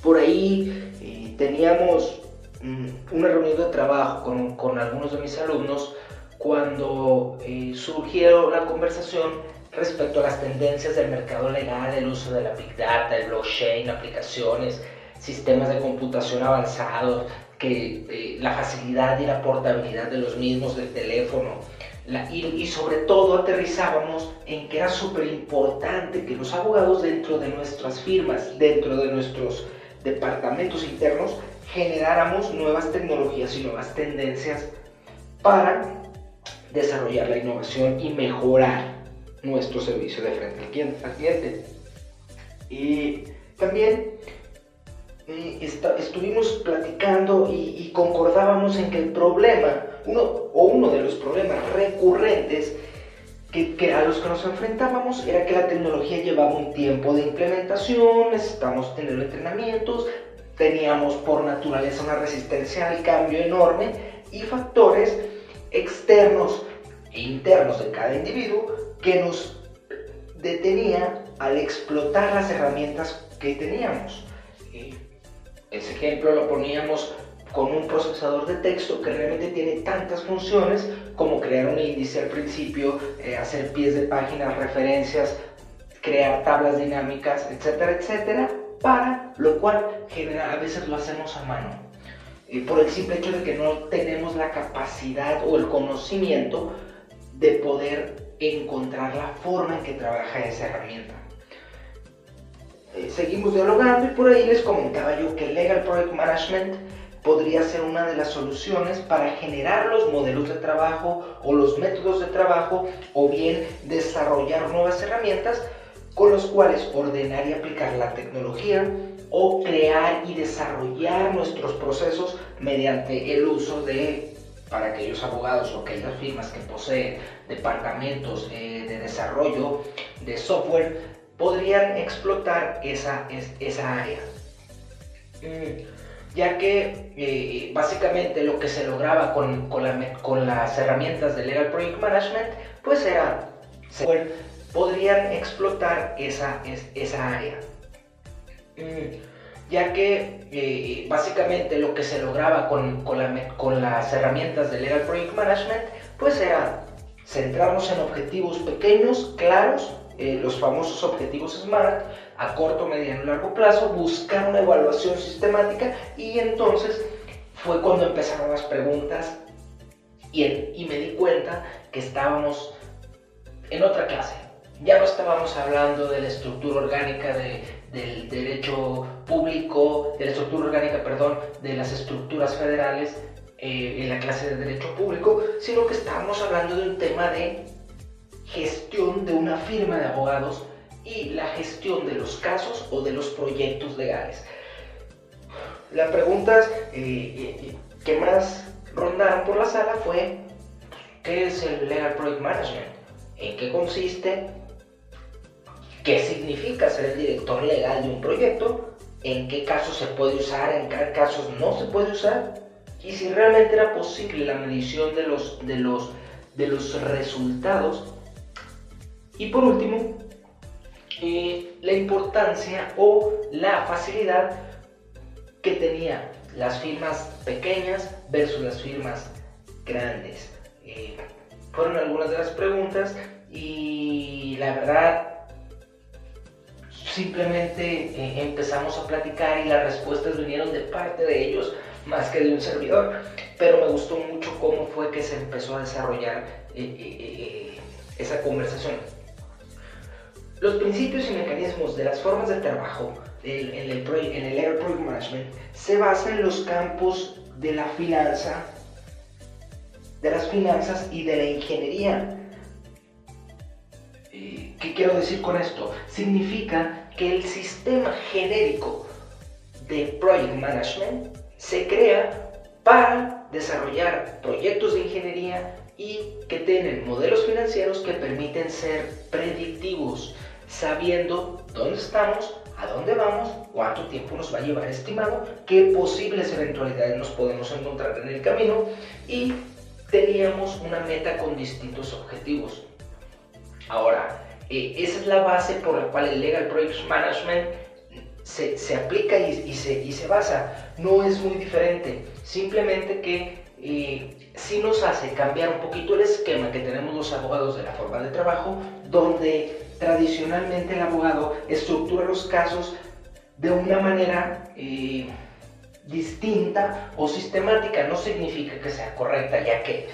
Por ahí eh, teníamos mm, una reunión de trabajo con, con algunos de mis alumnos cuando surgió la conversación respecto a las tendencias del mercado legal, el uso de la Big Data, el blockchain, aplicaciones, sistemas de computación avanzados, que, eh, la facilidad y la portabilidad de los mismos del teléfono. Y, y, sobre todo aterrizábamos en que era súper importante que los abogados dentro de nuestras firmas, dentro de nuestros departamentos internos, generáramos nuevas tecnologías y nuevas tendencias para desarrollar la innovación y mejorar nuestro servicio de frente al cliente. Y también está, estuvimos platicando y, concordábamos en que el problema, uno, o uno de los problemas recurrentes que, a los que nos enfrentábamos era que la tecnología llevaba un tiempo de implementación, necesitábamos tener entrenamientos, teníamos por naturaleza una resistencia al cambio enorme y factores externos e internos de cada individuo que nos detenía al explotar las herramientas que teníamos. Y ese ejemplo lo poníamos con un procesador de texto que realmente tiene tantas funciones como crear un índice al principio, eh, hacer pies de páginas, referencias, crear tablas dinámicas, etcétera, etcétera, para lo cual a veces lo hacemos a mano por el simple hecho de que no tenemos la capacidad o el conocimiento de poder encontrar la forma en que trabaja esa herramienta. Eh, seguimos dialogando y por ahí les comentaba yo que Legal Project Management podría ser una de las soluciones para generar los modelos de trabajo o los métodos de trabajo o bien desarrollar nuevas herramientas con los cuales ordenar y aplicar la tecnología o crear y desarrollar nuestros procesos mediante el uso de, para aquellos abogados o aquellas firmas que poseen departamentos eh, de desarrollo de software, podrían explotar esa, esa área. Mm, ya que eh, básicamente lo que se lograba con, con, la, con las herramientas de Legal Project Management, pues era, podrían explotar esa, esa área. Mm, ya que eh, básicamente lo que se lograba con, con, las herramientas de Legal Project Management, pues era centrarnos en objetivos pequeños, claros, eh, los famosos objetivos SMART, a corto, mediano y largo plazo, buscar una evaluación sistemática y entonces fue cuando empezaron las preguntas y, y me di cuenta que estábamos en otra clase. Ya no estábamos hablando de la estructura orgánica de, del derecho público, de la estructura orgánica, perdón, de las estructuras federales, eh, en la clase de Derecho Público, sino que estábamos hablando de un tema de gestión de una firma de abogados y la gestión de los casos o de los proyectos legales. Las preguntas eh, eh, que más rondaron por la sala fue, ¿qué es el Legal Project Management? ¿En qué consiste? ¿Qué significa ser el director legal de un proyecto? ¿En qué casos se puede usar? ¿En qué casos no se puede usar? Y si realmente era posible la medición de los, de los, de los resultados. Y por último, eh, la importancia o la facilidad que tenía las firmas pequeñas versus las firmas grandes. Eh, fueron algunas de las preguntas y la verdad simplemente eh, empezamos a platicar y las respuestas vinieron de parte de ellos más que de un servidor, pero me gustó mucho cómo fue que se empezó a desarrollar eh, esa conversación. Los principios y mecanismos de las formas de trabajo en, el, en el Air Project Management se basan en los campos de la finanza, de las finanzas y de la ingeniería. Eh, ¿Qué quiero decir con esto? Significa que el sistema genérico de Project Management se crea para desarrollar proyectos de ingeniería y que tienen modelos financieros que permiten ser predictivos, sabiendo dónde estamos, a dónde vamos, cuánto tiempo nos va a llevar estimado, qué posibles eventualidades nos podemos encontrar en el camino y teníamos una meta con distintos objetivos. Ahora, eh, esa es la base por la cual el Legal Project Management se, aplica y, se, y, se, basa. No es muy diferente, simplemente que eh, sí nos hace cambiar un poquito el esquema que tenemos los abogados de la forma de trabajo, donde tradicionalmente el abogado estructura los casos de una manera eh, distinta o sistemática. No significa que sea correcta, ya que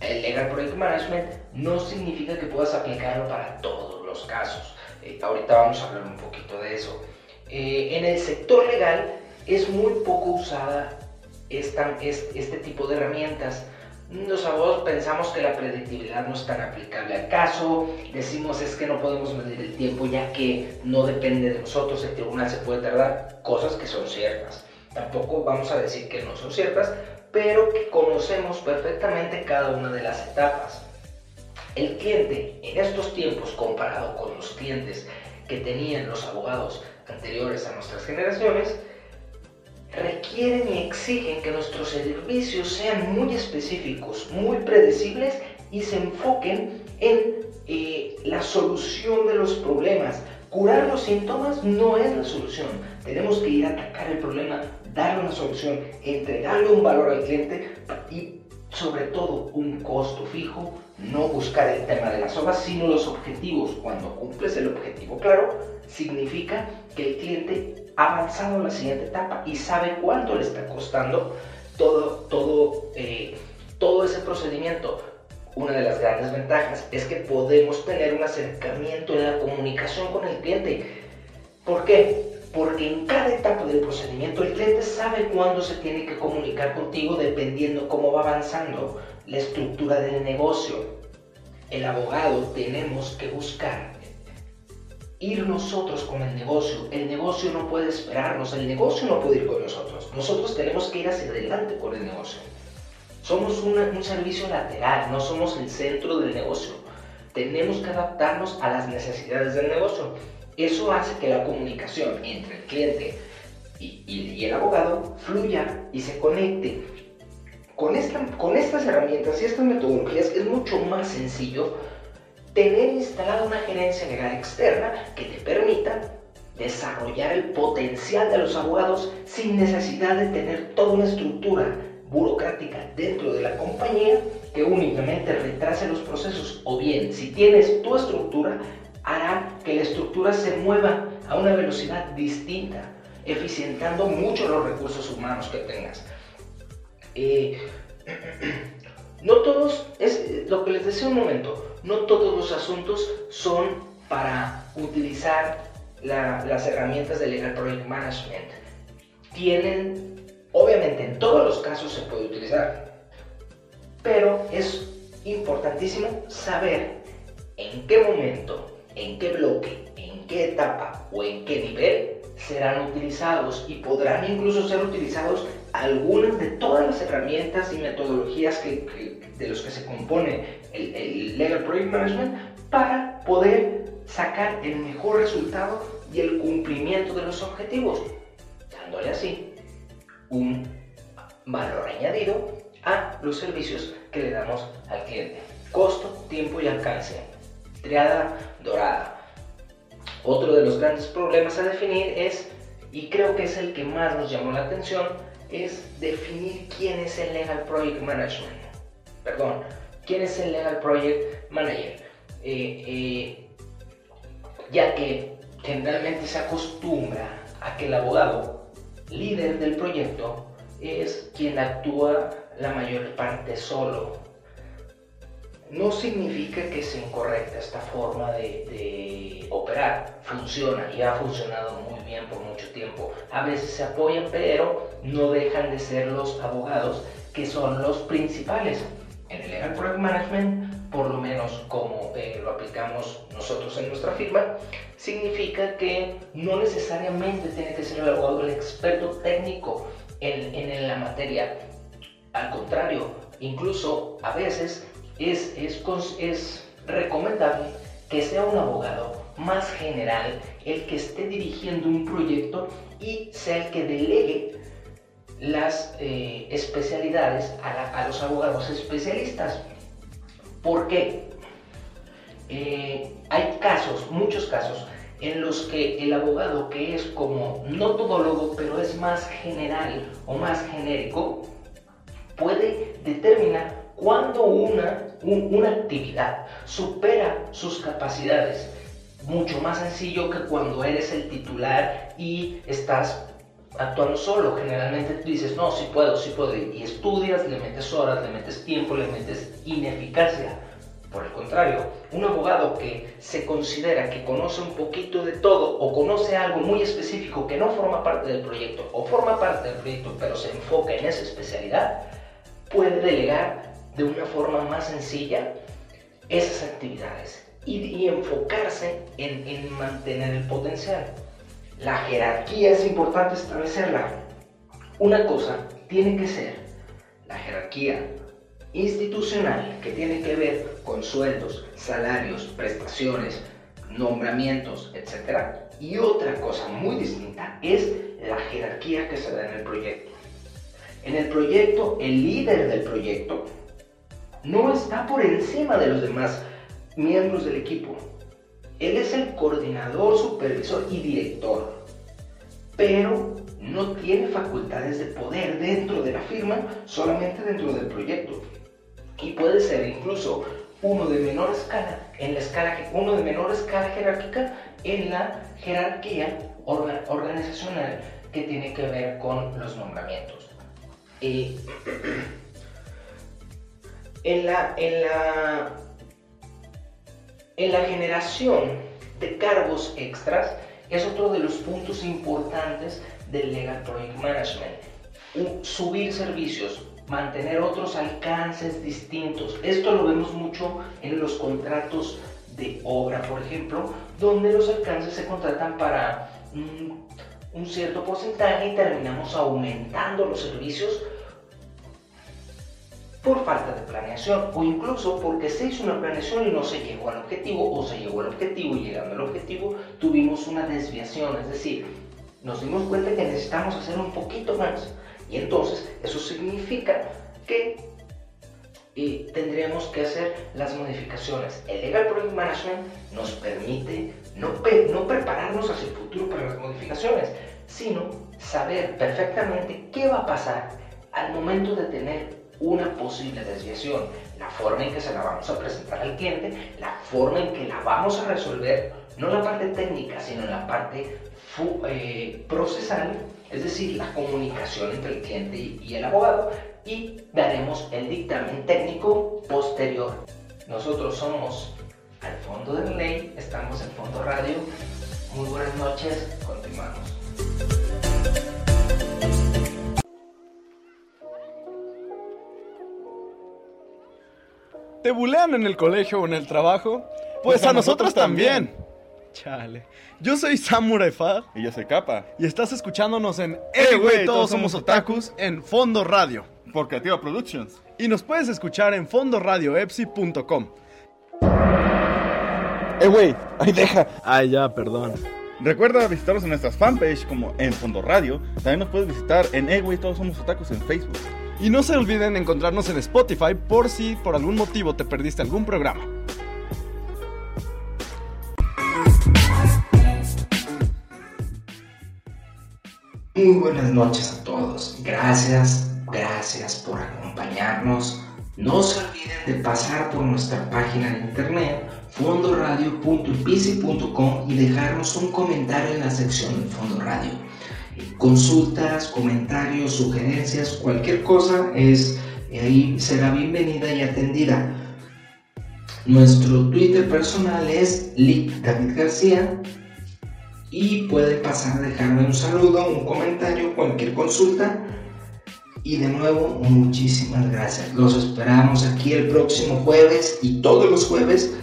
el Legal Project Management no significa que puedas aplicarlo para todos los casos. Eh, ahorita vamos a hablar un poquito de eso. Eh, en el sector legal es muy poco usada esta, este tipo de herramientas los abogados pensamos que la predictibilidad no es tan aplicable al caso, decimos es que no podemos medir el tiempo ya que no depende de nosotros, el tribunal se puede tardar, cosas que son ciertas. Tampoco vamos a decir que no son ciertas, pero que conocemos perfectamente cada una de las etapas. El cliente en estos tiempos comparado con los clientes que tenían los abogados anteriores a nuestras generaciones, requieren y exigen que nuestros servicios sean muy específicos, muy predecibles y se enfoquen en eh, la solución de los problemas. Curar los síntomas no es la solución. Tenemos que ir a atacar el problema, darle una solución, entregarle un valor al cliente y sobre todo un costo fijo, no buscar el tema de las obras, sino los objetivos. Cuando cumples el objetivo claro, significa que el cliente ha avanzado a la siguiente etapa y sabe cuánto le está costando todo, todo, eh, todo ese procedimiento. Una de las grandes ventajas es que podemos tener un acercamiento en la comunicación con el cliente. ¿Por qué? Porque en cada etapa del procedimiento el cliente sabe cuándo se tiene que comunicar contigo dependiendo cómo va avanzando la estructura del negocio. El abogado tenemos que buscar ir nosotros con el negocio. El negocio no puede esperarnos, el negocio no puede ir con nosotros. Nosotros tenemos que ir hacia adelante con el negocio. Somos un servicio lateral, no somos el centro del negocio. Tenemos que adaptarnos a las necesidades del negocio. Eso hace que la comunicación entre el cliente y, el abogado fluya y se conecte. Con estas herramientas y estas metodologías es mucho más sencillo tener instalada una gerencia legal externa que te permita desarrollar el potencial de los abogados sin necesidad de tener toda una estructura burocrática dentro de la compañía que únicamente retrase los procesos. O bien si tienes tu estructura hará que la estructura se mueva a una velocidad distinta eficientando mucho los recursos humanos que tengas. Eh, no todos es lo que les decía un momento no todos los asuntos son para utilizar las herramientas de Legal Project Management. Tienen Obviamente en todos los casos se puede utilizar, pero es importantísimo saber en qué momento, en qué bloque, en qué etapa o en qué nivel serán utilizados y podrán incluso ser utilizados algunas de todas las herramientas y metodologías que, de los que se compone el, el Legal Project Management para poder sacar el mejor resultado y el cumplimiento de los objetivos, dándole así un valor añadido a los servicios que le damos al cliente. Costo, tiempo y alcance. Triada dorada. Otro de los grandes problemas a definir es, y creo que es el que más nos llamó la atención, es definir quién es el Legal Project Management. Perdón, quién es el Legal Project Manager. Eh, eh, ya que generalmente se acostumbra a que el abogado líder del proyecto es quien actúa la mayor parte solo. No significa que sea incorrecta esta forma de, operar. Funciona y ha funcionado muy bien por mucho tiempo. A veces se apoyan, pero no dejan de ser los abogados que son los principales. En el Legal Project Management, por lo menos como eh, lo aplicamos nosotros en nuestra firma, significa que no necesariamente tiene que ser el abogado el experto técnico en, en la materia. Al contrario, incluso a veces es, es, es recomendable que sea un abogado más general el que esté dirigiendo un proyecto y sea el que delegue las eh, especialidades a, los abogados especialistas. ¿Por qué? Eh, hay casos, muchos casos, en los que el abogado que es como no todólogo, pero es más general o más genérico, puede determinar cuándo una, una actividad supera sus capacidades. Mucho más sencillo que cuando eres el titular y estás actuando solo. Generalmente tú dices, no, sí puedo, sí puedo. Y estudias, le metes horas, le metes tiempo, le metes ineficacia. Por el contrario, un abogado que se considera que conoce un poquito de todo o conoce algo muy específico que no forma parte del proyecto o forma parte del proyecto pero se enfoca en esa especialidad, puede delegar de una forma más sencilla esas actividades y, enfocarse en, en mantener el potencial. La jerarquía es importante establecerla. Una cosa tiene que ser la jerarquía institucional que tiene que ver con sueldos, salarios, prestaciones, nombramientos, etc. Y otra cosa muy distinta es la jerarquía que se da en el proyecto. En el proyecto, el líder del proyecto no está por encima de los demás miembros del equipo. Él es el coordinador, supervisor y director, pero no tiene facultades de poder dentro de la firma, solamente dentro del proyecto y puede ser incluso uno de menor escala en la escala uno de menor escala jerárquica en la jerarquía organizacional que tiene que ver con los nombramientos. en, la, en, la, en la generación de cargos extras es otro de los puntos importantes del Legal Project Management. subir servicios mantener otros alcances distintos. Esto lo vemos mucho en los contratos de obra, por ejemplo, donde los alcances se contratan para un cierto porcentaje y terminamos aumentando los servicios por falta de planeación o incluso porque se hizo una planeación y no se llegó al objetivo o se llegó al objetivo y llegando al objetivo tuvimos una desviación, es decir, nos dimos cuenta que necesitamos hacer un poquito más y entonces eso significa que eh, tendríamos que hacer las modificaciones. El Legal Project Management nos permite no, no prepararnos hacia el futuro para las modificaciones, sino saber perfectamente qué va a pasar al momento de tener una posible desviación, la forma en que se la vamos a presentar al cliente, la forma en que la vamos a resolver, no la parte técnica, sino la parte eh, procesal es decir, la comunicación entre el cliente y el abogado, y daremos el dictamen técnico posterior. Nosotros somos al fondo de la ley, estamos en Fondo Radio. Muy buenas noches, continuamos. ¿Te bulean en el colegio o en el trabajo? Pues, a, nosotros, también. Chale. Yo soy Samurai Fad. Y yo soy Capa. Y estás escuchándonos en Eh, güey, todos somos otakus en Fondo Radio. Por Creativa Productions. Y nos puedes escuchar en fondoradioepsi.com. Eh, güey, ahí deja. Ay, ya, perdón. Recuerda visitarnos en nuestras fanpage como en Fondo Radio. También nos puedes visitar en Eh, güey, todos somos otakus en Facebook. Y no se olviden encontrarnos en Spotify por si por algún motivo te perdiste algún programa. Muy buenas noches a todos. Gracias, gracias por acompañarnos. No se olviden de pasar por nuestra página de internet fondoradio.epici.com y dejarnos un comentario en la sección de Fondo Radio. Consultas, comentarios, sugerencias, cualquier cosa es ahí será bienvenida y atendida. Nuestro Twitter personal es Lick David García y pueden pasar a dejarme un saludo, un comentario, cualquier consulta. Y de nuevo, muchísimas gracias. Los esperamos aquí el próximo jueves y todos los jueves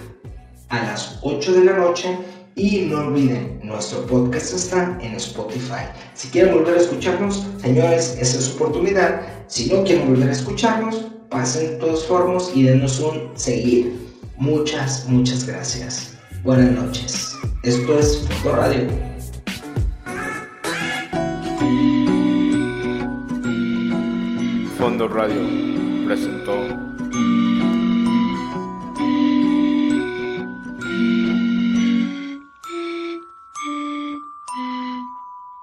a las 8 de la noche. Y no olviden, nuestro podcast está en Spotify. Si quieren volver a escucharnos, señores, esa es su oportunidad. Si no quieren volver a escucharnos, pasen todos formas y denos un seguir. Muchas, muchas gracias. Buenas noches. Esto es Fondo Radio. Fondo Radio presentó